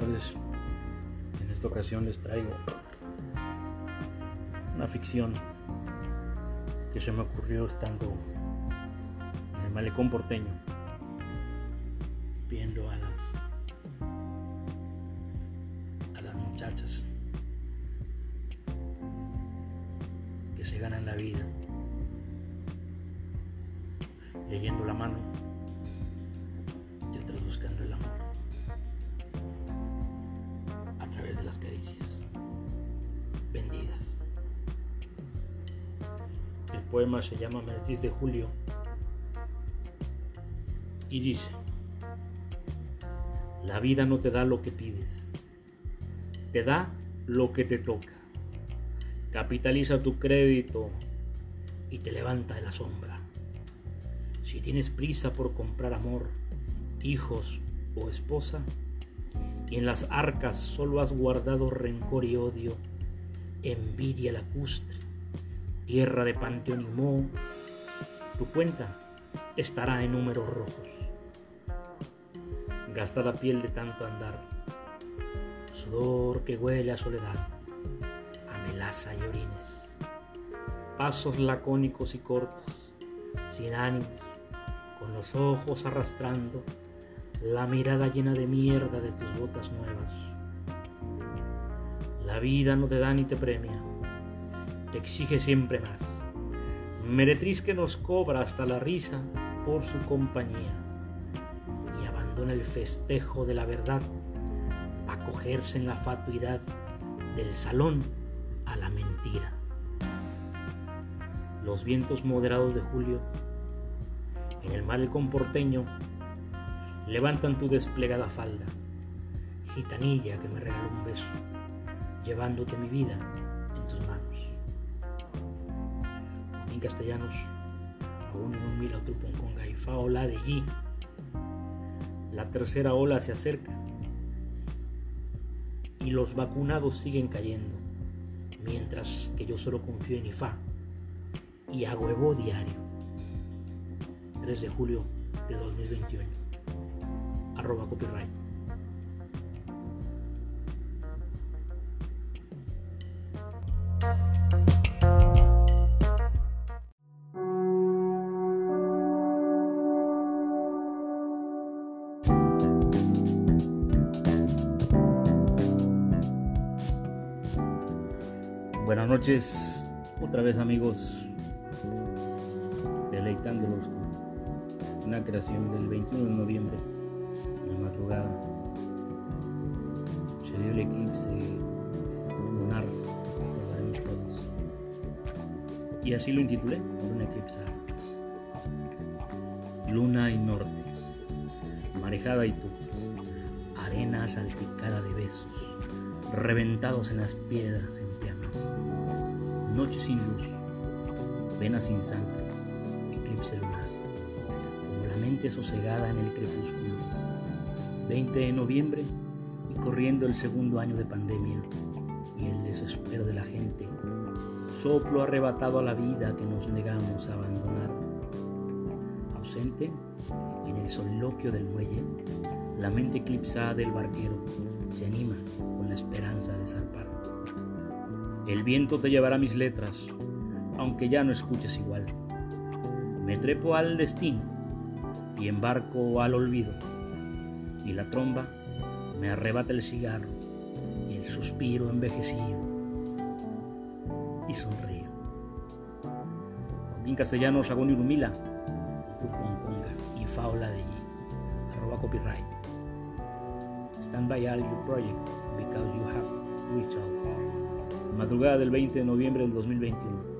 tardes. En esta ocasión les traigo una ficción que se me ocurrió estando en el malecón porteño, viendo a las a las muchachas que se ganan la vida, leyendo la mano poema se llama Meretriz de Julio y dice, la vida no te da lo que pides, te da lo que te toca. Capitaliza tu crédito y te levanta de la sombra. Si tienes prisa por comprar amor, hijos o esposa, y en las arcas solo has guardado rencor y odio, envidia lacustre, tierra de panteón y moho, tu cuenta estará en números rojos. Gastada piel de tanto andar, sudor que huele a soledad, a melaza y orines, pasos lacónicos y cortos, sin ánimos, con los ojos arrastrando la mirada llena de mierda de tus botas nuevas. La vida no te da ni te premia, exige siempre más. Meretriz que nos cobra hasta la risa por su compañía y abandona el festejo de la verdad para cogerse en la fatuidad del salón a la mentira. Los vientos moderados de julio en el mar porteño levantan tu desplegada falda, gitanilla que me regaló un beso, llevándote mi vida castellanos, aún en un mil con gaifa ola de allí. La tercera ola se acerca y los vacunados siguen cayendo, mientras que yo solo confío en IFA y hago Evo diario. 3 de julio de 2021 arroba copyright. Buenas noches, otra vez amigos, deleitándolos con una creación del 21 de noviembre madrugada se dio el eclipse lunar, recordaremos todos. Y así lo intitulé, Luna eclipsada. Luna y norte, marejada y tú, arena salpicada de besos, reventados en las piedras en piano. Noche sin luz, vena sin sangre, eclipse lunar, como la mente sosegada en el crepúsculo 20 de noviembre y corriendo el segundo año de pandemia y el desespero de la gente, soplo arrebatado a la vida que nos negamos a abandonar. Ausente en el soliloquio del muelle, la mente eclipsada del barquero se anima con la esperanza de zarpar. El viento te llevará mis letras, aunque ya no escuches igual. Me trepo al destino y embarco al olvido y la tromba me arrebata el cigarro y el suspiro envejecido y sonrío. En castellano, Sagón y Rumila, y Faula de allí, arroba copyright. Stand by all your project because you have reached out. Madrugada del 20 de noviembre del 2021.